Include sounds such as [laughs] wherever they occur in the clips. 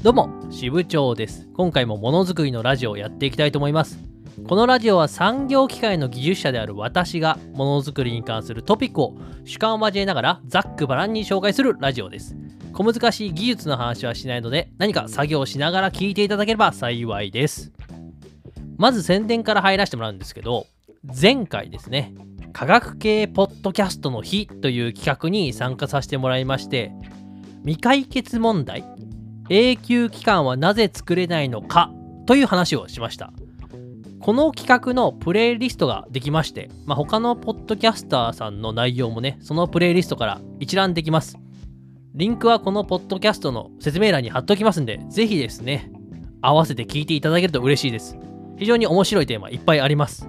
どうも、支部長です。今回もものづくりのラジオをやっていきたいと思います。このラジオは産業機械の技術者である私がものづくりに関するトピックを主観を交えながらざっくばらんに紹介するラジオです。小難しい技術の話はしないので何か作業しながら聞いていただければ幸いです。まず宣伝から入らせてもらうんですけど、前回ですね、科学系ポッドキャストの日という企画に参加させてもらいまして、未解決問題永久期間はなぜ作れないのかという話をしました。この企画のプレイリストができまして、まあ、他のポッドキャスターさんの内容もねそのプレイリストから一覧できます。リンクはこのポッドキャストの説明欄に貼っておきますんでぜひですね合わせて聞いていただけると嬉しいです。非常に面白いテーマいっぱいあります。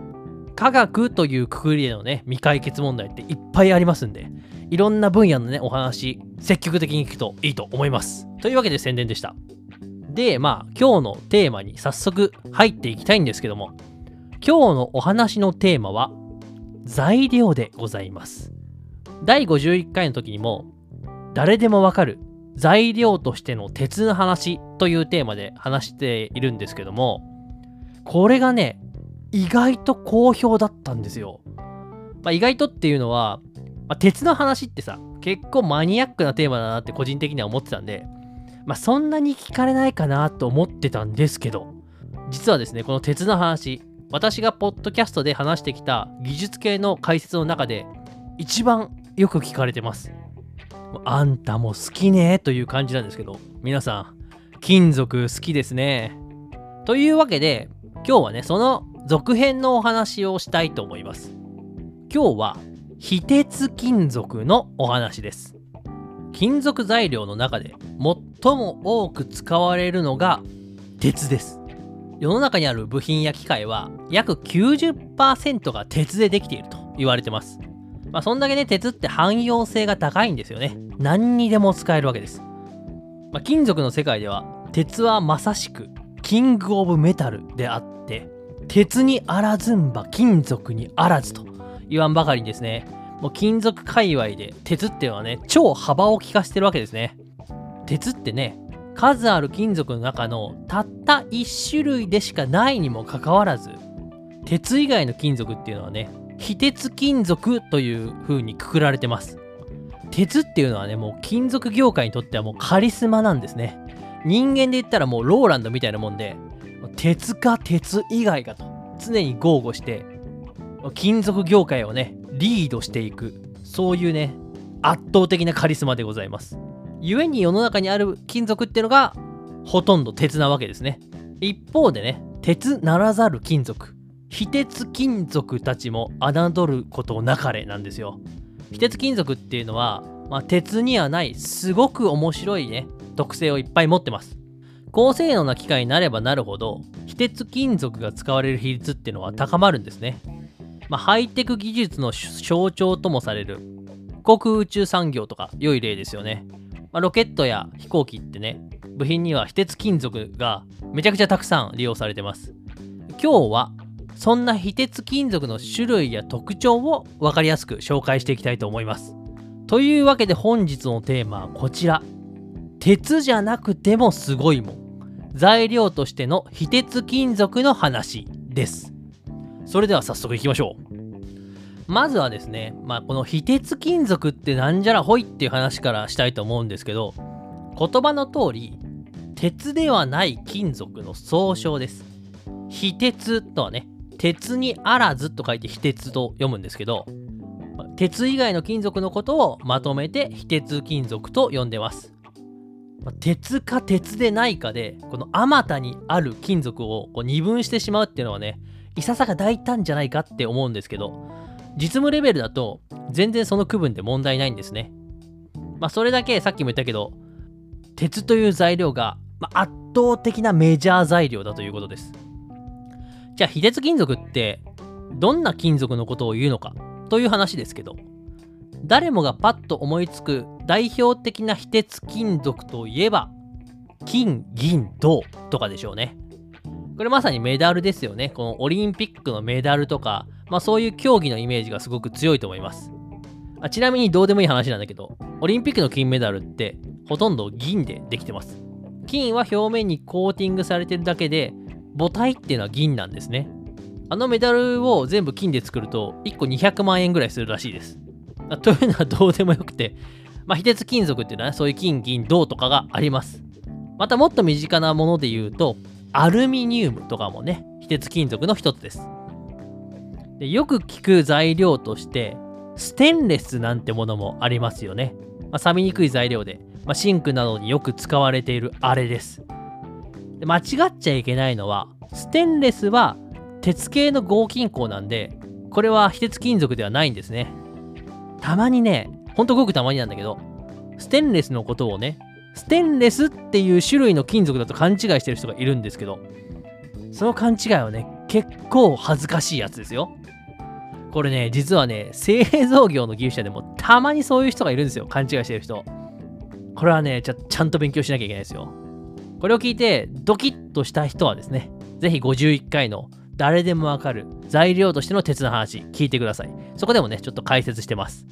科学というくくりでのね未解決問題っていっぱいありますんでいろんな分野のねお話積極的に聞くといいと思います。というわけで宣伝でした。でまあ今日のテーマに早速入っていきたいんですけども今日のお話のテーマは材料でございます。第51回の時にも誰でもわかる材料としての鉄の話というテーマで話しているんですけどもこれがね意外と好評だったんですよ、まあ、意外とっていうのはまあ、鉄の話ってさ結構マニアックなテーマだなって個人的には思ってたんで、まあ、そんなに聞かれないかなと思ってたんですけど実はですねこの鉄の話私がポッドキャストで話してきた技術系の解説の中で一番よく聞かれてます。あんたも好きねという感じなんですけど皆さん金属好きですね。というわけで今日はねその続編のお話をしたいと思います。今日は非鉄金属のお話です。金属材料の中で最も多く使われるのが鉄です。世の中にある部品や機械は約90%が鉄でできていると言われてます。まあそんだけね鉄って汎用性が高いんですよね。何にでも使えるわけです、まあ、金属の世界では鉄はまさしくキングオブメタルであって鉄にあらずんば金属にあらずと言わんばかりにですね、もう金属界隈で鉄っていうのはね、超幅を利かしてるわけですね。鉄ってね、数ある金属の中のたった1種類でしかないにもかかわらず、鉄以外の金属っていうのはね、非鉄金属という風にくくられてます。鉄っていうのはね、もう金属業界にとってはもうカリスマなんですね。人間で言ったらもうローランドみたいなもんで、鉄か鉄以外かと常に豪語して金属業界をねリードしていくそういうね圧倒的なカリスマでございます。故に世の中にある金属っていうのがほとんど鉄なわけですね。一方でね鉄ならざる金属。非鉄金属たちも侮ることなかれなんですよ。非鉄金属っていうのは、まあ、鉄にはないすごく面白いね特性をいっぱい持ってます。高性能な機械になればなるほど非鉄金属が使われる比率っていうのは高まるんですね。まあ、ハイテク技術の象徴ともされる航空宇宙産業とか良い例ですよね。まあ、ロケットや飛行機ってね、部品には非鉄金属がめちゃくちゃたくさん利用されてます。今日はそんな非鉄金属の種類や特徴を分かりやすく紹介していきたいと思います。というわけで本日のテーマはこちら。鉄じゃなくてもすごいもん。材料としての非鉄金属の話です。それでは早速いきましょう。まずはですね、まあ、この非鉄金属ってなんじゃらほいっていう話からしたいと思うんですけど、言葉の通り、鉄ではない金属の総称です。非鉄とはね、鉄にあらずと書いて非鉄と読むんですけど、鉄以外の金属のことをまとめて非鉄金属と呼んでます。鉄か鉄でないかで、このあまたにある金属をこう二分してしまうっていうのはね、いささか大胆じゃないかって思うんですけど実務レベルだと全然その区分で問題ないんですね。まあそれだけさっきも言ったけど鉄という材料が、ま、圧倒的なメジャー材料だということです。じゃあ非鉄金属ってどんな金属のことを言うのかという話ですけど誰もがパッと思いつく代表的な非鉄金属といえば金銀銅とかでしょうね。これまさにメダルですよね。このオリンピックのメダルとか、まあそういう競技のイメージがすごく強いと思います。あちなみにどうでもいい話なんだけど、オリンピックの金メダルってほとんど銀でできてます。金は表面にコーティングされてるだけで母体っていうのは銀なんですねあのメダルを全部金で作ると1個200万円ぐらいするらしいですというのはどうでもよくてまあ、非鉄金属っていうのは、ね、そういう金、銀、銅とかがあります。またもっと身近なもので言うと、アルミニウムとかもね、非鉄金属の一つです。でよく聞く材料として、ステンレスなんてものもありますよね。まあ、錆びにくい材料で、まあ、シンクなどによく使われているあれですで。間違っちゃいけないのは、ステンレスは鉄系の合金鉱なんで、これは非鉄金属ではないんですね。たまにね、ほんとごくたまになんだけど、ステンレスのことをね、ステンレスっていう種類の金属だと勘違いしてる人がいるんですけど、その勘違いはね、結構恥ずかしいやつですよ。これね、実はね、製造業の技術者でもたまにそういう人がいるんですよ。勘違いしてる人。これはね、ちゃちゃんと勉強しなきゃいけないですよ。これを聞いて、ドキッとした人はですね、ぜひ51回の誰でもわかる材料としての鉄の話聞いてください。そこでもね、ちょっと解説してます。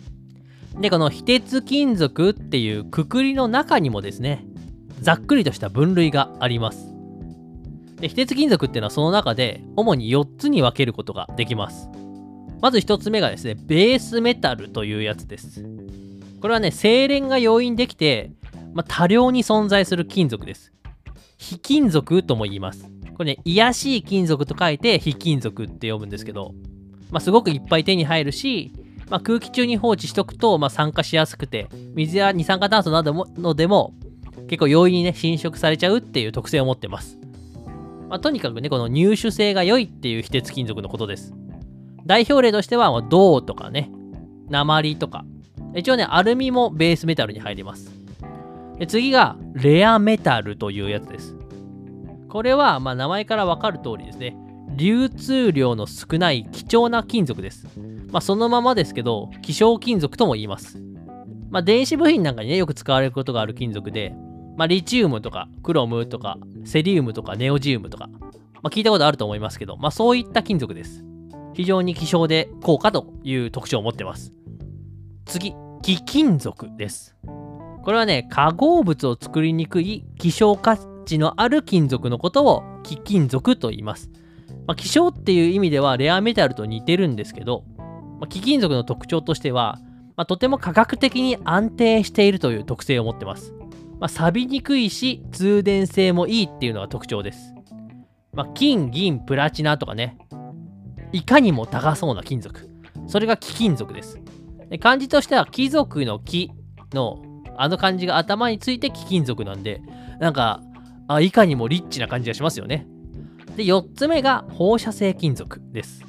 で、この非鉄金属っていうくくりの中にもですね、ざっくりとした分類があります。で、非鉄金属っていうのはその中で主に4つに分けることができます。まず1つ目がですね、ベースメタルというやつです。これはね、精錬が容易にできて、まあ、多量に存在する金属です。非金属とも言います。これね、癒しい金属と書いて非金属って呼ぶんですけど、まあ、すごくいっぱい手に入るし、まあ、空気中に放置しとくと、まあ、酸化しやすくて、水や二酸化炭素などものでも結構容易にね、侵食されちゃうっていう特性を持ってます。まあ、とにかくね、この入手性が良いっていう非鉄金属のことです。代表例としては、銅とかね、鉛とか。一応ね、アルミもベースメタルに入ります。で次が、レアメタルというやつです。これは、ま、名前からわかる通りですね、流通量の少ない貴重な金属です。まあ、そのままですけど、希少金属とも言います。まあ、電子部品なんかにね、よく使われることがある金属で、まあ、リチウムとか、クロムとか、セリウムとか、ネオジウムとか、まあ、聞いたことあると思いますけど、まあ、そういった金属です。非常に希少で高価という特徴を持ってます。次、貴金属です。これはね、化合物を作りにくい希少価値のある金属のことを貴金属と言います。まあ、希少っていう意味ではレアメタルと似てるんですけど、まあ、貴金属の特徴としては、まあ、とても科学的に安定しているという特性を持ってます。まあ、錆びにくいし、通電性もいいっていうのが特徴です。まあ、金、銀、プラチナとかね、いかにも高そうな金属。それが貴金属です。で漢字としては貴族の貴のあの漢字が頭について貴金属なんで、なんか、あいかにもリッチな感じがしますよね。で、4つ目が放射性金属です。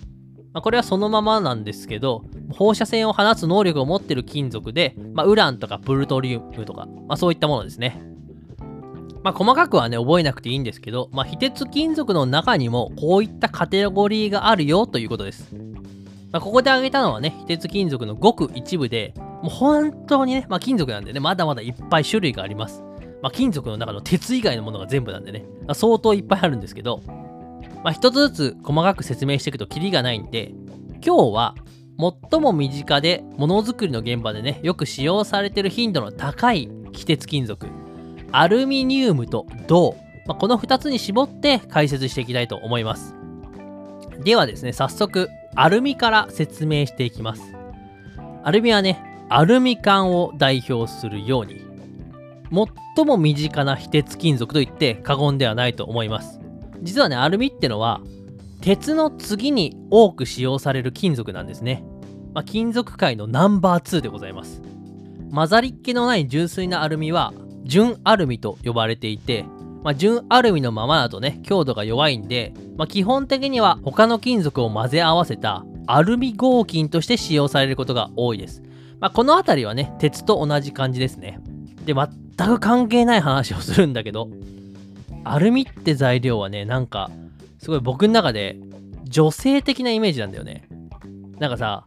まあ、これはそのままなんですけど、放射線を放つ能力を持ってる金属で、まあ、ウランとかプルトリウムとか、まあ、そういったものですね。まあ、細かくはね、覚えなくていいんですけど、まあ、非鉄金属の中にもこういったカテゴリーがあるよということです。まあ、ここで挙げたのはね、非鉄金属のごく一部で、もう本当にね、まあ、金属なんでね、まだまだいっぱい種類があります。まあ、金属の中の鉄以外のものが全部なんでね、ま相当いっぱいあるんですけど、あ、一つずつ細かく説明していくとキリがないんで、今日は最も身近でものづくりの現場でね、よく使用されてる頻度の高い非鉄金属、アルミニウムと銅、まあ、この2つに絞って解説していきたいと思います。ではですね、早速、アルミから説明していきます。アルミはね、アルミ缶を代表するように、最も身近な非鉄金属と言って過言ではないと思います。実はね、アルミってのは、鉄の次に多く使用される金属なんですね。まあ、金属界のナンバー2でございます。混ざりっ気のない純粋なアルミは、純アルミと呼ばれていて、まあ、純アルミのままだとね、強度が弱いんで、まあ、基本的には他の金属を混ぜ合わせたアルミ合金として使用されることが多いです。まあ、この辺りはね、鉄と同じ感じですね。で、全く関係ない話をするんだけど、アルミって材料はね、なんか、すごい僕の中で女性的なイメージなんだよね。なんかさ、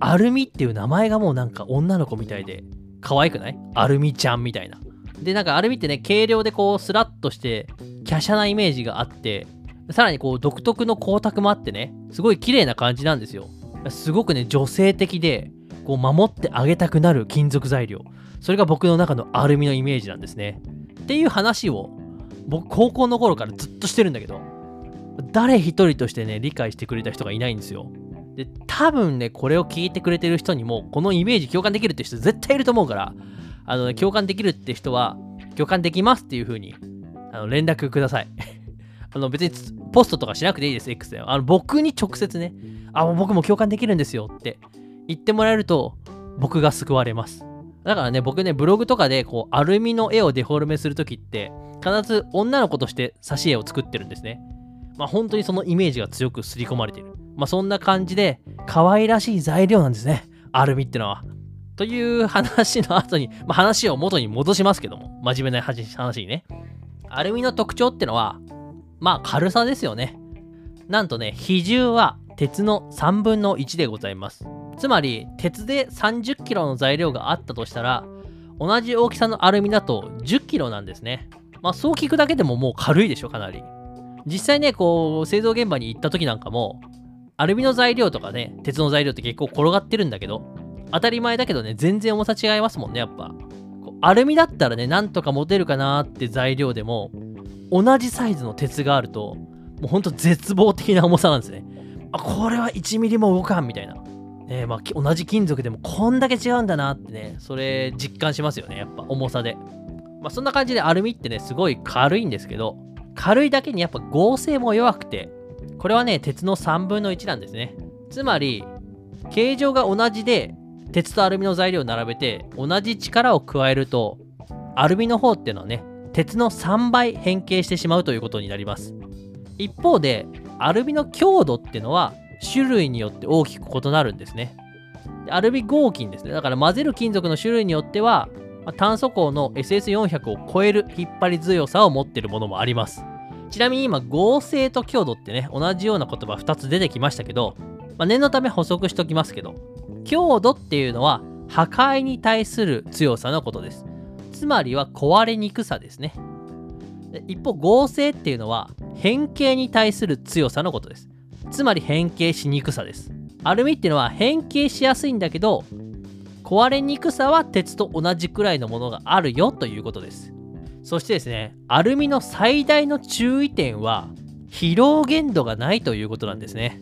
アルミっていう名前がもうなんか女の子みたいで可愛くない？アルミちゃんみたいな。で、なんかアルミってね、軽量でこうスラッとして華奢なイメージがあって、さらにこう独特の光沢もあってね、すごい綺麗な感じなんですよ。すごくね、女性的で、こう守ってあげたくなる金属材料。それが僕の中のアルミのイメージなんですね。っていう話を僕高校の頃からずっとしてるんだけど誰一人としてね理解してくれた人がいないんですよ。で多分ねこれを聞いてくれてる人にもこのイメージ共感できるって人絶対いると思うからあの、ね、共感できるって人は共感できますっていう風にあの連絡ください。[laughs] あの別にポストとかしなくていいです X であの僕に直接ねあ僕も共感できるんですよって言ってもらえると僕が救われます。だからね僕ねブログとかでこうアルミの絵をデフォルメするときって必ず女の子として挿絵を作ってるんですね。まあ本当にそのイメージが強く刷り込まれている。まあそんな感じで可愛らしい材料なんですね。アルミってのは。という話の後に、まあ、話を元に戻しますけども。真面目な話にね。アルミの特徴ってのはまあ軽さですよね。なんとね比重は鉄の3分の1でございます。つまり鉄で 30kg の材料があったとしたら同じ大きさのアルミだと 10kg なんですね。まあそう聞くだけでももう軽いでしょかなり。実際ねこう製造現場に行った時なんかもアルミの材料とかね鉄の材料って結構転がってるんだけど当たり前だけどね全然重さ違いますもんねやっぱ。アルミだったらねなんとか持てるかなって材料でも同じサイズの鉄があるともうほんと絶望的な重さなんですね。あこれは1ミリも動かんみたいな。ねまあ、同じ金属でもこんだけ違うんだなってね、それ実感しますよね、やっぱ重さで。まあ、そんな感じでアルミってね、すごい軽いんですけど、軽いだけにやっぱ合成も弱くて、これはね、鉄の3分の1なんですね。つまり、形状が同じで、鉄とアルミの材料を並べて、同じ力を加えると、アルミの方っていうのはね、鉄の3倍変形してしまうということになります。一方で、アルミの強度っていうのは、種類によって大きく異なるんですね。アルミ合金ですね。だから混ぜる金属の種類によっては、炭素鋼の SS400 を超える引っ張り強さを持っているものもあります。ちなみに今、合成と強度ってね、同じような言葉2つ出てきましたけど、まあ、念のため補足しときますけど、強度っていうのは破壊に対する強さのことです。つまりは壊れにくさですね。一方、合成っていうのは変形に対する強さのことです。つまり変形しにくさです。アルミっていうのは変形しやすいんだけど、壊れにくさは鉄と同じくらいのものがあるよということです。そしてですね、アルミの最大の注意点は、疲労限度がないということなんですね。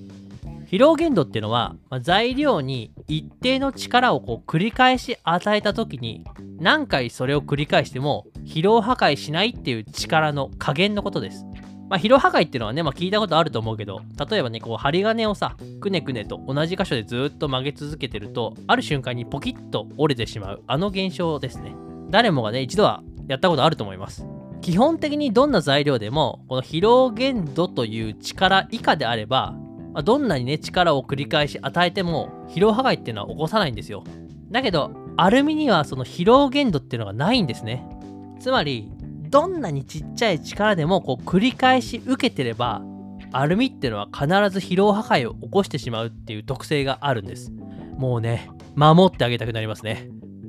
疲労限度っていうのは、まあ、材料に一定の力をこう繰り返し与えた時に何回それを繰り返しても疲労破壊しないっていう力の加減のことです。まあ、疲労破壊っていうのはね、まあ、聞いたことあると思うけど、例えばね、こう、針金をさ、くねくねと同じ箇所でずっと曲げ続けてると、ある瞬間にポキッと折れてしまう、あの現象ですね。誰もがね、一度はやったことあると思います。基本的にどんな材料でも、この疲労限度という力以下であれば、まあ、どんなにね、力を繰り返し与えても、疲労破壊っていうのは起こさないんですよ。だけど、アルミにはその疲労限度っていうのがないんですね。つまり、どんなにちっちゃい力でもこう繰り返し受けてればアルミっていうのは必ず疲労破壊を起こしてしまうっていう特性があるんです。もうね守ってあげたくなりますね。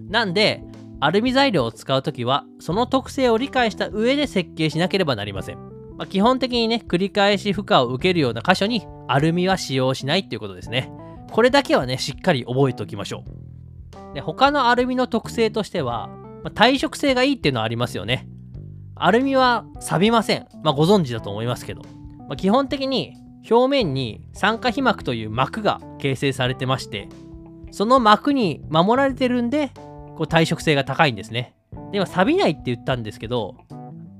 なんでアルミ材料を使う時はその特性を理解した上で設計しなければなりません、まあ、基本的にね繰り返し負荷を受けるような箇所にアルミは使用しないっていうことですね。これだけはねしっかり覚えておきましょう。で他のアルミの特性としては、まあ、耐食性がいいっていうのはありますよね。アルミは錆びません。まあ、ご存知だと思いますけど。まあ、基本的に表面に酸化皮膜という膜が形成されてまして、その膜に守られてるんで、こう耐食性が高いんですね。では、錆びないって言ったんですけど、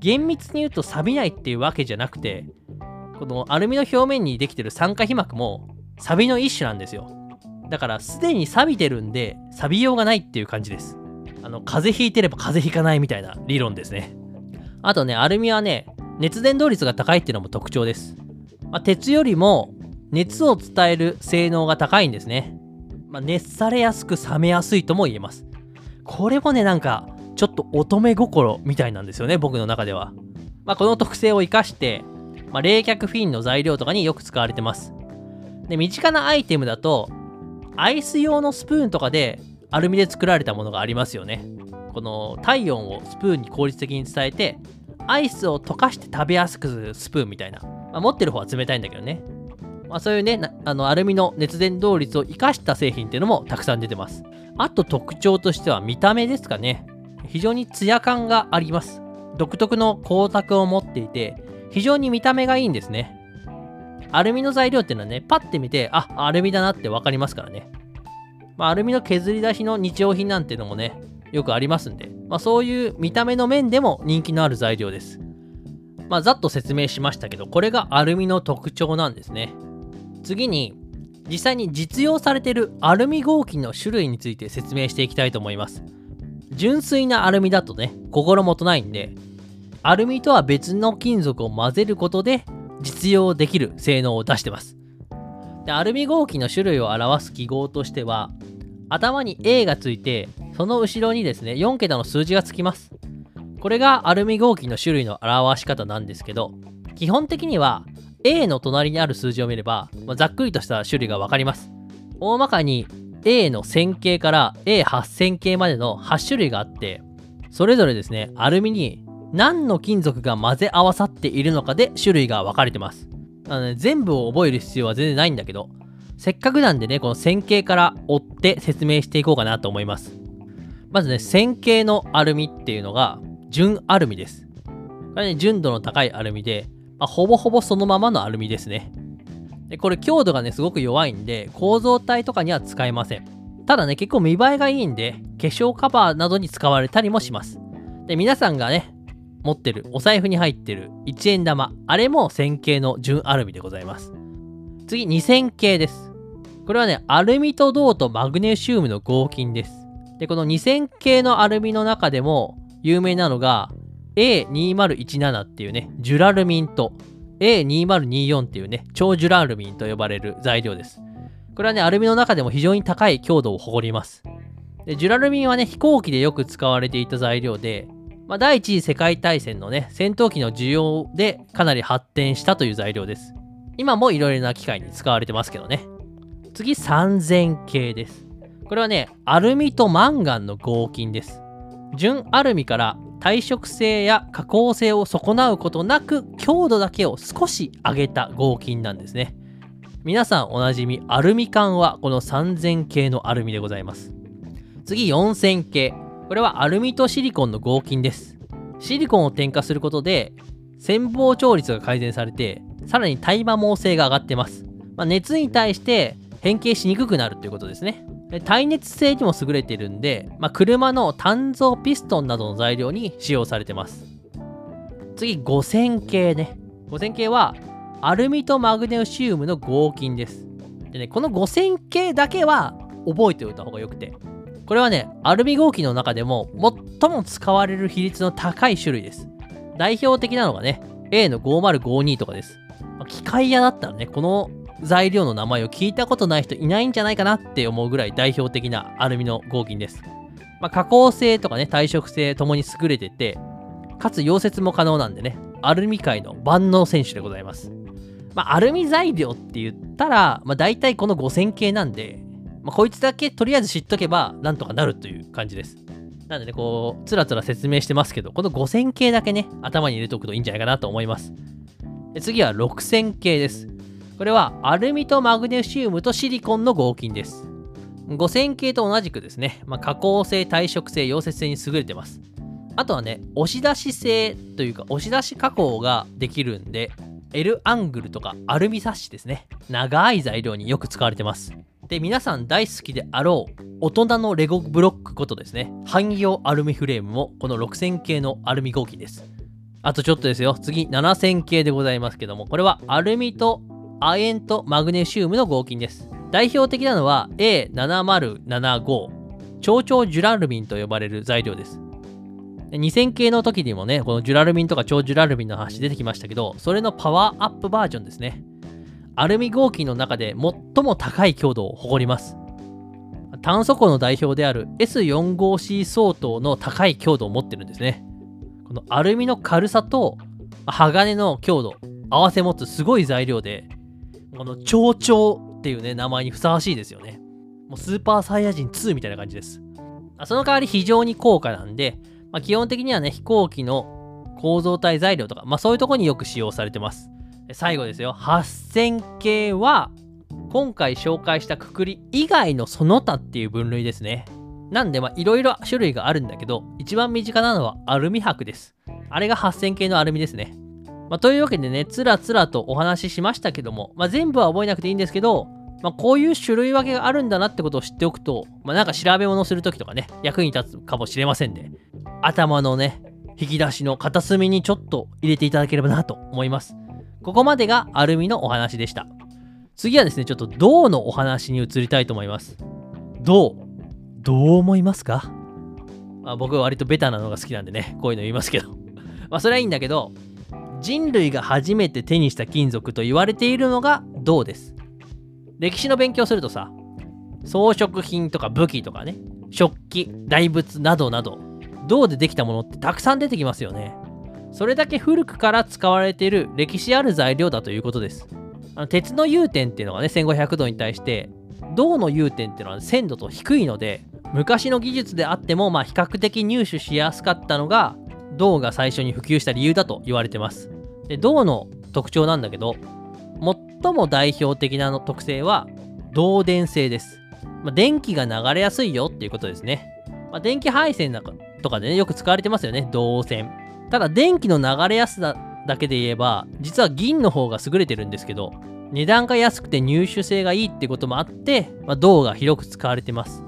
厳密に言うと錆びないっていうわけじゃなくて、このアルミの表面にできてる酸化皮膜も錆の一種なんですよ。だから、すでに錆びてるんで、錆びようがないっていう感じです。あの、風邪ひいてれば風邪ひかないみたいな理論ですね。あとね、アルミはね、熱伝導率が高いっていうのも特徴です。まあ、鉄よりも熱を伝える性能が高いんですね。まあ、熱されやすく冷めやすいとも言えます。これもね、なんか、ちょっと乙女心みたいなんですよね、僕の中では。まあ、この特性を生かして、まあ、冷却フィンの材料とかによく使われてます。で、身近なアイテムだと、アイス用のスプーンとかでアルミで作られたものがありますよね。この体温をスプーンに効率的に伝えてアイスを溶かして食べやすくするスプーンみたいな、まあ、持ってる方は冷たいんだけどね、まあ、そういうねあのアルミの熱伝導率を生かした製品っていうのもたくさん出てます。あと特徴としては見た目ですかね。非常にツヤ感があります。独特の光沢を持っていて非常に見た目がいいんですね。アルミの材料っていうのはねパッて見てあアルミだなって分かりますからね、まあ、アルミの削り出しの日用品なんていうのもねよくありますんで、まあ、そういう見た目の面でも人気のある材料です。まあざっと説明しましたけどこれがアルミの特徴なんですね。次に実際に実用されているアルミ合金の種類について説明していきたいと思います。純粋なアルミだとね心もとないんでアルミとは別の金属を混ぜることで実用できる性能を出してます。でアルミ合金の種類を表す記号としては頭に A がついてその後ろにですね4桁の数字がつきます。これがアルミ合金の種類の表し方なんですけど基本的には A の隣にある数字を見れば、まあ、ざっくりとした種類が分かります。大まかに A の1000系から A8000 系までの8種類があってそれぞれですねアルミに何の金属が混ぜ合わさっているのかで種類が分かれてます。あの、ね、全部を覚える必要は全然ないんだけどせっかくなんでねこの1000系から追って説明していこうかなと思いますまずね1000系のアルミっていうのが純アルミですこれね純度の高いアルミでまあ、ほぼほぼそのままのアルミですね。でこれ強度がね、すごく弱いんで、構造体とかには使えません。ただね、結構見栄えがいいんで、化粧カバーなどに使われたりもします。で、皆さんがね、持ってる、お財布に入ってる1円玉、あれも1000系の純アルミでございます。次、2000系です。これはね、アルミと銅とマグネシウムの合金です。で、この2000系のアルミの中でも有名なのが、A2017 っていうね、ジュラルミンと A2024 っていうね、超ジュラルミンと呼ばれる材料です。これはね、アルミの中でも非常に高い強度を誇ります。でジュラルミンはね、飛行機でよく使われていた材料で、まあ、第一次世界大戦のね、戦闘機の需要でかなり発展したという材料です。今もいろいろな機械に使われてますけどね。次、3000系です。これはね、アルミとマンガンの合金です。純アルミから耐食性や加工性を損なうことなく強度だけを少し上げた合金なんですね。皆さんおなじみアルミ缶はこの3000系のアルミでございます。次4000系これはアルミとシリコンの合金です。シリコンを添加することで潜望調率が改善されてさらに耐摩耗性が上がってます、まあ、熱に対して変形しにくくなるということですね耐熱性にも優れているんで、まあ、車の単造ピストンなどの材料に使用されてます。次、5000系ね。5000系はアルミとマグネシウムの合金です。でね、この5000系だけは覚えておいた方がよくて。これはね、アルミ合金の中でも最も使われる比率の高い種類です。代表的なのがね、A の5052とかです。機械屋だったらね、この材料の名前を聞いたことない人いないんじゃないかなって思うぐらい代表的なアルミの合金です。まあ、加工性とかね、耐食性ともに優れてて、かつ溶接も可能なんでね、アルミ界の万能選手でございます。まあ、アルミ材料って言ったら、まあ、大体この5000系なんで、まあ、こいつだけとりあえず知っとけばなんとかなるという感じです。なんでね、こう、つらつら説明してますけど、この5000系だけね、頭に入れておくといいんじゃないかなと思います。次は6000系です。これはアルミとマグネシウムとシリコンの合金です。5000系と同じくですね、まあ、加工性、耐食性、溶接性に優れてます。あとはね、押し出し性というか、押し出し加工ができるんで、L アングルとかアルミサッシですね。長い材料によく使われてます。で、皆さん大好きであろう、大人のレゴブロックことですね。汎用アルミフレームもこの6000系のアルミ合金です。あとちょっとですよ。次、7000系でございますけども、これはアルミと亜鉛とマグネシウムの合金です。代表的なのは A7075 超超ジュラルミンと呼ばれる材料です。2000系の時にもね、このジュラルミンとか超ジュラルミンの話出てきましたけど、それのパワーアップバージョンですね。アルミ合金の中で最も高い強度を誇ります。炭素鋼の代表である S45C 相当の高い強度を持ってるんですね。このアルミの軽さと鋼の強度、合わせ持つすごい材料で、この蝶々っていうね、名前にふさわしいですよね。もうスーパーサイヤ人2みたいな感じです。その代わり非常に高価なんで、まあ、基本的にはね、飛行機の構造体材料とか、まあそういうとこによく使用されてます。最後ですよ、8000系は、今回紹介したくくり以外のその他っていう分類ですね。なんで、まあいろいろ種類があるんだけど、一番身近なのはアルミ箔です。あれが8000系のアルミですね。まあ、というわけでね、つらつらとお話ししましたけども、まあ、全部は覚えなくていいんですけど、まあ、こういう種類分けがあるんだなってことを知っておくと、まあ、なんか調べ物するときとかね、役に立つかもしれませんで、ね、頭のね、引き出しの片隅にちょっと入れていただければなと思います。ここまでがアルミのお話でした。次はですね、ちょっと銅のお話に移りたいと思います。銅、どう思いますか？まあ、僕は割とベタなのが好きなんでね、こういうの言いますけど。まあそれはいいんだけど、人類が初めて手にした金属と言われているのが銅です。歴史の勉強するとさ、装飾品とか武器とかね、食器、大仏などなど、銅でできたものってたくさん出てきますよね。それだけ古くから使われている歴史ある材料だということです。あの鉄の融点っていうのがね、1500度に対して、銅の融点っていうのは1000度と低いので、昔の技術であっても、まあ、比較的入手しやすかったのが銅が最初に普及した理由だと言われてます。で銅の特徴なんだけど最も代表的なの特性は導電性です、まあ、電気が流れやすいよっていうことですね、まあ、電気配線なんかとかでねよく使われてますよね導線。ただ電気の流れやすさだけで言えば実は銀の方が優れてるんですけど値段が安くて入手性がいいってこともあって、まあ、銅が広く使われてます。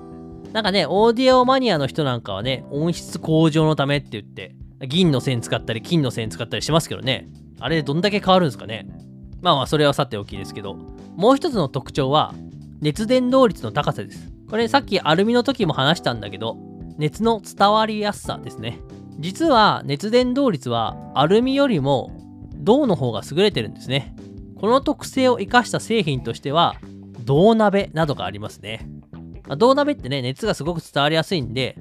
なんかね、オーディオマニアの人なんかはね、音質向上のためって言って、銀の線使ったり金の線使ったりしますけどね、あれでどんだけ変わるんですかね。まあまあ、それはさておきですけど、もう一つの特徴は、熱伝導率の高さです。これさっきアルミの時も話したんだけど、熱の伝わりやすさですね。実は熱伝導率はアルミよりも銅の方が優れてるんですね。この特性を生かした製品としては、銅鍋などがありますね。まあ、銅鍋ってね、熱がすごく伝わりやすいんで、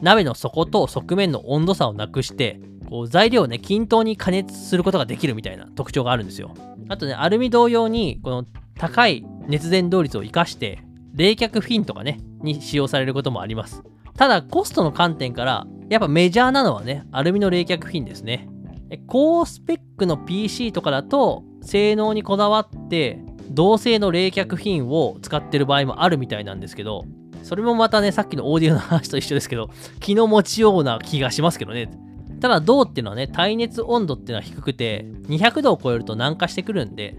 鍋の底と側面の温度差をなくして、こう材料をね、均等に加熱することができるみたいな特徴があるんですよ。あとね、アルミ同様に、この高い熱伝導率を活かして、冷却フィンとかね、に使用されることもあります。ただ、コストの観点から、やっぱメジャーなのはね、アルミの冷却フィンですね。高スペックの PC とかだと、性能にこだわって、同性の冷却品を使ってる場合もあるみたいなんですけど、それもまたね、さっきのオーディオの話と一緒ですけど、気の持ちような気がしますけどね。ただ、銅っていうのはね、耐熱温度っていうのは低くて、200度を超えると軟化してくるんで、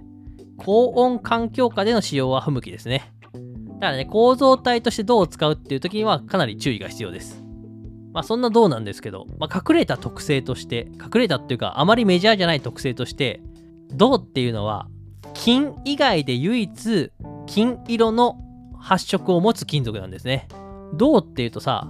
高温環境下での使用は不向きですね。ただね、構造体として銅を使うっていう時にはかなり注意が必要です。まあそんな銅なんですけど、まあ、隠れた特性として、隠れたっていうかあまりメジャーじゃない特性として、銅っていうのは金以外で唯一金色の発色を持つ金属なんですね。銅っていうとさ、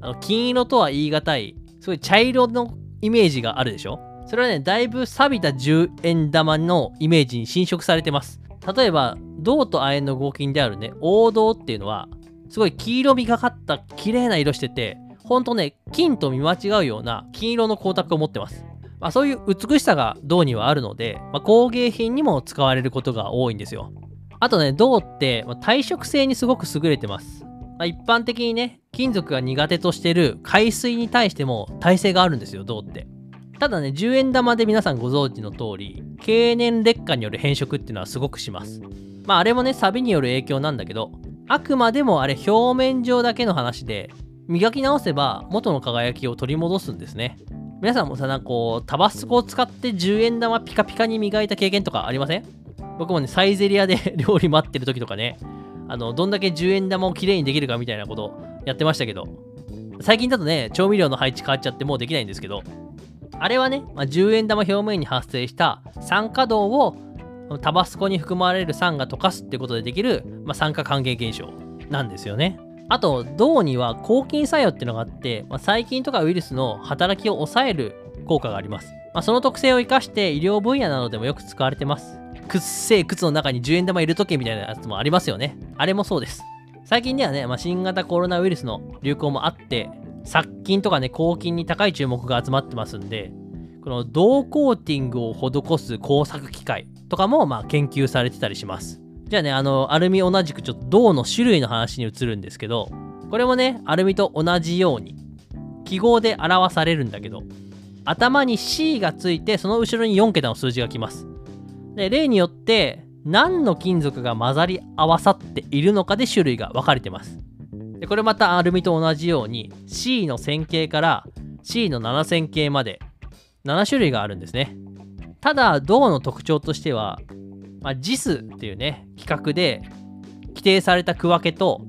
あの金色とは言い難い、すごい茶色のイメージがあるでしょ？それはね、だいぶ錆びた10円玉のイメージに侵食されてます。例えば、銅と亜鉛の合金であるね、黄銅っていうのは、すごい黄色みがかった綺麗な色してて、ほんとね、金と見間違うような金色の光沢を持ってます。まあ、そういう美しさが銅にはあるので、まあ、工芸品にも使われることが多いんですよ。あとね、銅って耐食性にすごく優れてます。まあ、一般的にね、金属が苦手としてる海水に対しても耐性があるんですよ、銅って。ただね、10円玉で皆さんご存知の通り、経年劣化による変色っていうのはすごくします。まああれもね、錆による影響なんだけど、あくまでもあれ表面上だけの話で、磨き直せば元の輝きを取り戻すんですね。皆さんもさ、なんかこう、タバスコを使って10円玉ピカピカに磨いた経験とかありません？僕もね、サイゼリアで [laughs] 料理待ってる時とかね、あの、どんだけ10円玉をきれいにできるかみたいなことやってましたけど、最近だとね、調味料の配置変わっちゃってもうできないんですけど、あれはね、まあ、10円玉表面に発生した酸化銅をタバスコに含まれる酸が溶かすってことでできる、まあ、酸化還元現象なんですよね。あと、銅には抗菌作用っていうのがあって、まあ、細菌とかウイルスの働きを抑える効果があります。まあ、その特性を生かして医療分野などでもよく使われてます。くっせえ靴の中に10円玉入れとけみたいなやつもありますよね。あれもそうです。最近ではね、まあ、新型コロナウイルスの流行もあって、殺菌とかね、抗菌に高い注目が集まってますんで、この銅コーティングを施す工作機械とかもまあ研究されてたりします。じゃあね、あの、アルミ同じくちょっと銅の種類の話に移るんですけど、これもね、アルミと同じように、記号で表されるんだけど、頭に C がついて、その後ろに4桁の数字が来ます。で、例によって、何の金属が混ざり合わさっているのかで種類が分かれてます。で、これまたアルミと同じように、C の線形から C の7000形まで、7種類があるんですね。ただ、銅の特徴としては、まあ、JIS っていうね、規格で規定された区分けと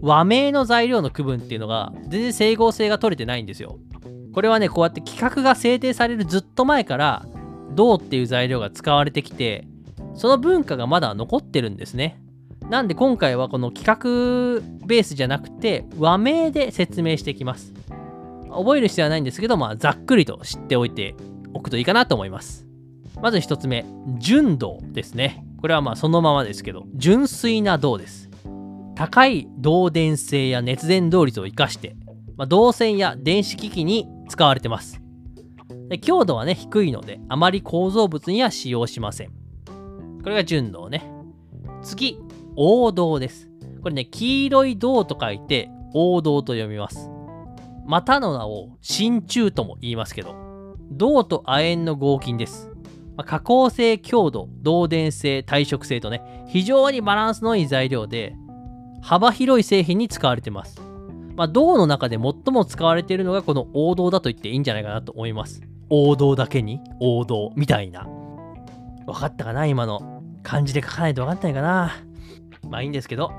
和名の材料の区分っていうのが全然整合性が取れてないんですよ。これはね、こうやって規格が制定されるずっと前から銅っていう材料が使われてきて、その文化がまだ残ってるんですね。なんで今回はこの規格ベースじゃなくて和名で説明していきます。覚える必要はないんですけど、まあ、ざっくりと知っておいておくといいかなと思います。まず1つ目、純銅ですね。これはまあそのままですけど、純粋な銅です。高い導電性や熱伝導率を生かして、まあ、導線や電子機器に使われてます。で強度はね、低いので、あまり構造物には使用しません。これが純銅ね。次、王道です。これね、黄色い銅と書いて、王道と読みます。またの名を真鍮とも言いますけど、銅と亜鉛の合金です。まあ、加工性、強度、導電性、耐食性とね、非常にバランスのいい材料で、幅広い製品に使われてます。まあ、銅の中で最も使われているのがこの王道だと言っていいんじゃないかなと思います。王道だけに？王道みたいな。分かったかな？今の。漢字で書かないと分かんないかな？まあいいんですけど。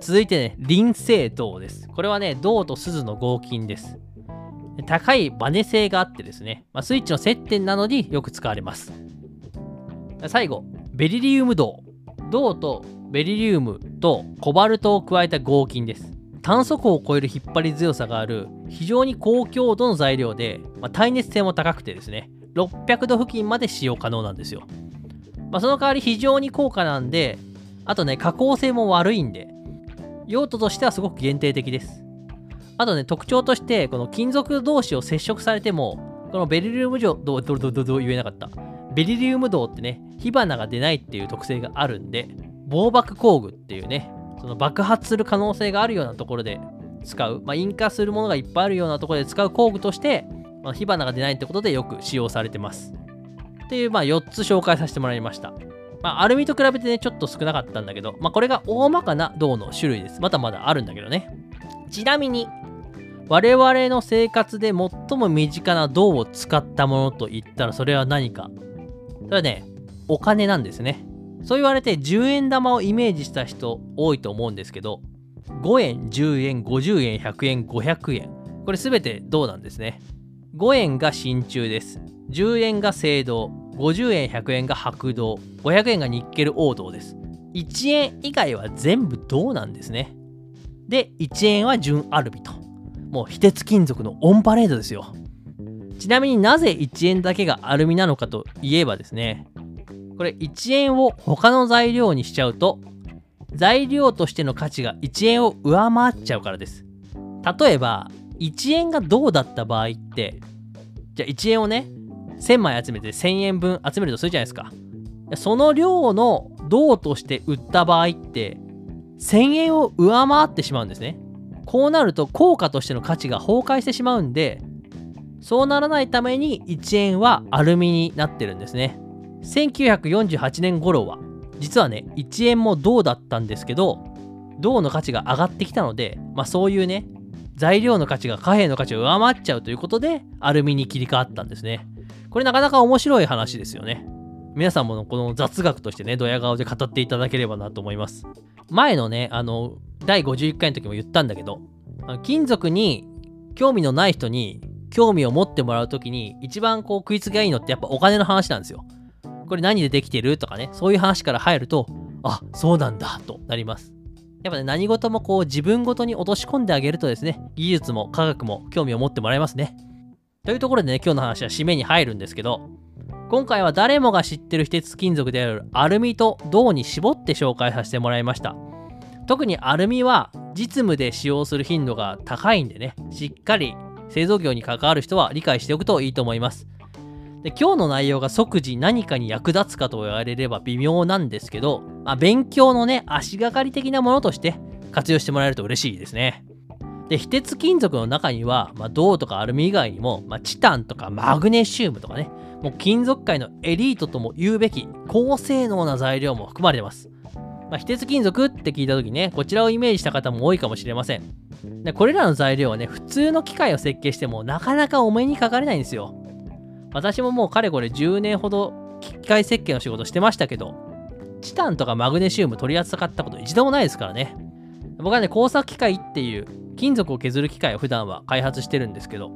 続いてね、臨星銅です。これはね、銅と鈴の合金です。高いバネ性があってですね、まあ、スイッチの接点なのによく使われます。最後、ベリリウム銅。銅とベリリウムとコバルトを加えた合金です。炭素鋼を超える引っ張り強さがある非常に高強度の材料で、まあ、耐熱性も高くてですね、600度付近まで使用可能なんですよ。まあ、その代わり非常に高価なんで、あとね、加工性も悪いんで、用途としてはすごく限定的です。あとね、特徴として、この金属同士を接触されても、このベリリウム銅、どう、どう、どう、どう言えなかった。ベリリウム銅ってね、火花が出ないっていう特性があるんで、防爆工具っていうね、その爆発する可能性があるようなところで使う、まあ、引火するものがいっぱいあるようなところで使う工具として、まあ、火花が出ないってことでよく使用されてます。っていう、まあ、4つ紹介させてもらいました。まあ、アルミと比べてね、ちょっと少なかったんだけど、まあ、これが大まかな銅の種類です。まだまだあるんだけどね。ちなみに、我々の生活で最も身近な銅を使ったものといったらそれは何か？それはね、お金なんですね。そう言われて10円玉をイメージした人多いと思うんですけど、5円、10円、50円、100円、500円。これすべて銅なんですね。5円が真鍮です。10円が青銅、50円、100円が白銅、500円がニッケル黄銅です。1円以外は全部銅なんですね。で、1円は純アルビと。もう非鉄金属のオンパレードですよ。ちなみになぜ1円だけがアルミなのかといえばですね、これ1円を他の材料にしちゃうと、材料としての価値が1円を上回っちゃうからです。例えば、1円が銅だった場合って、じゃあ1円をね、1000枚集めて1000円分集めるとするじゃないですか。その量の銅として売った場合って、1000円を上回ってしまうんですね。こうなると効果としての価値が崩壊してしまうんでそうならないために1円はアルミになってるんですね。1948年頃は実はね1円も銅だったんですけど銅の価値が上がってきたので、まあ、そういうね材料の価値が貨幣の価値を上回っちゃうということでアルミに切り替わったんですね。これなかなか面白い話ですよね。皆さんもこの雑学としてねドヤ顔で語っていただければなと思います。前のねあの第51回の時も言ったんだけど、金属に興味のない人に興味を持ってもらう時に一番こう食いつきがいいのってやっぱお金の話なんですよ。これ何でできてるとかね、そういう話から入ると、あ、そうなんだとなります。やっぱね、何事もこう自分ごとに落とし込んであげるとですね、技術も科学も興味を持ってもらえますね。というところでね、今日の話は締めに入るんですけど、今回は誰もが知ってる非鉄金属であるアルミと銅に絞って紹介させてもらいました。特にアルミは実務で使用する頻度が高いんでね、しっかり製造業に関わる人は理解しておくといいと思います。で今日の内容が即時何かに役立つかと言われれば微妙なんですけど、まあ、勉強のね、足がかり的なものとして活用してもらえると嬉しいですね。で、非鉄金属の中には、まあ、銅とかアルミ以外にも、まあ、チタンとかマグネシウムとかね、もう金属界のエリートとも言うべき高性能な材料も含まれてます。まあ、非鉄金属って聞いた時ね、こちらをイメージした方も多いかもしれません。でこれらの材料はね、普通の機械を設計してもなかなかお目にかかれないんですよ。私ももうかれこれ10年ほど機械設計の仕事してましたけど、チタンとかマグネシウム取り扱ったこと一度もないですからね。僕はね、工作機械っていう金属を削る機械を普段は開発してるんですけど、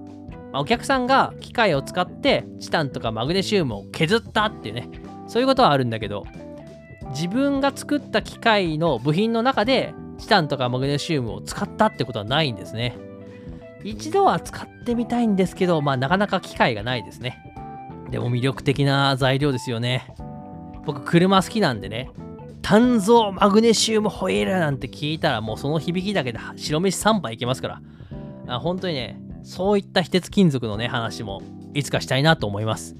まあ、お客さんが機械を使ってチタンとかマグネシウムを削ったっていうね、そういうことはあるんだけど、自分が作った機械の部品の中でチタンとかマグネシウムを使ったってことはないんですね。一度は使ってみたいんですけど、まあなかなか機会がないですね。でも魅力的な材料ですよね。僕、車好きなんでね、炭造マグネシウムホイールなんて聞いたらもうその響きだけで白飯3杯いけますから。あ本当にね、そういった非鉄金属のね、話もいつかしたいなと思います。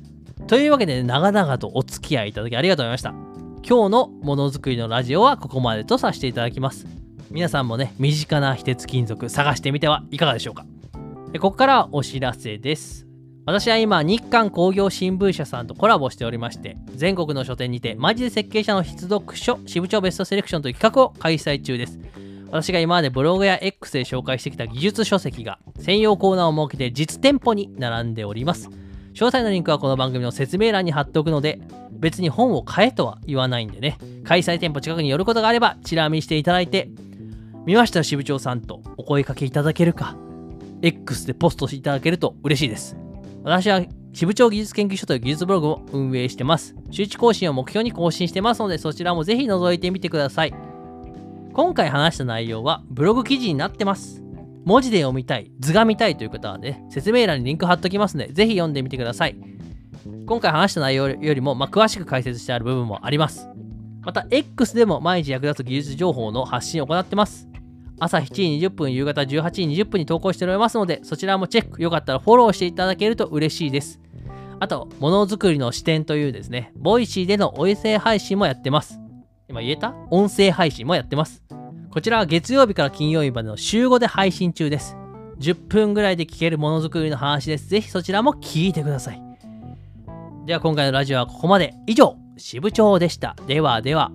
というわけで、ね、長々とお付き合いいただきありがとうございました。今日のものづくりのラジオはここまでとさせていただきます。皆さんもね、身近な非鉄金属探してみてはいかがでしょうか。でここからはお知らせです。私は今、日韓工業新聞社さんとコラボしておりまして、全国の書店にて、マジで設計者の必読書、支部長ベストセレクションという企画を開催中です。私が今までブログや X で紹介してきた技術書籍が専用コーナーを設けて実店舗に並んでおります。詳細のリンクはこの番組の説明欄に貼っておくので、別に本を買えとは言わないんでね、開催店舗近くに寄ることがあれば、チラ見していただいて、見ました支部長さんとお声かけいただけるか、X でポストしていただけると嬉しいです。私は支部長技術研究所という技術ブログを運営してます。周知更新を目標に更新してますので、そちらもぜひ覗いてみてください。今回話した内容はブログ記事になってます。文字で読みたい、図が見たいという方はね、説明欄にリンク貼っときますので、ぜひ読んでみてください。今回話した内容よりも、まあ、詳しく解説してある部分もあります。また、X でも毎日役立つ技術情報の発信を行ってます。朝7時20分、夕方18時20分に投稿しておりますので、そちらもチェック、よかったらフォローしていただけると嬉しいです。あと、ものづくりの視点というですね、ボイシーでの音声配信もやってます。今言えた？音声配信もやってます。こちらは月曜日から金曜日までの週5で配信中です。10分ぐらいで聞けるものづくりの話です。ぜひそちらも聞いてください。では今回のラジオはここまで。以上、支部長でした。ではでは。